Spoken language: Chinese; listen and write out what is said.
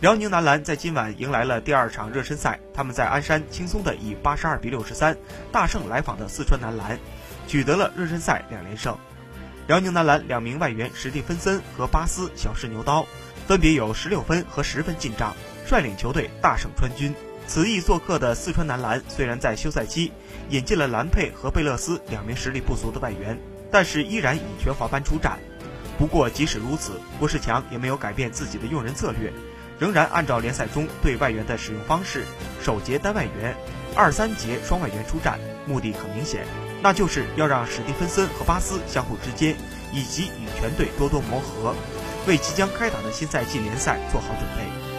辽宁男篮在今晚迎来了第二场热身赛，他们在鞍山轻松的以八十二比六十三大胜来访的四川男篮，取得了热身赛两连胜。辽宁男篮两名外援史蒂芬森和巴斯小试牛刀，分别有十六分和十分进账，率领球队大胜川军。此役做客的四川男篮虽然在休赛期引进了兰佩和贝勒斯两名实力不俗的外援，但是依然以全华班出战。不过即使如此，郭士强也没有改变自己的用人策略。仍然按照联赛中对外援的使用方式，首节单外援，二三节双外援出战，目的很明显，那就是要让史蒂芬森和巴斯相互之间，以及与全队多多磨合，为即将开打的新赛季联赛做好准备。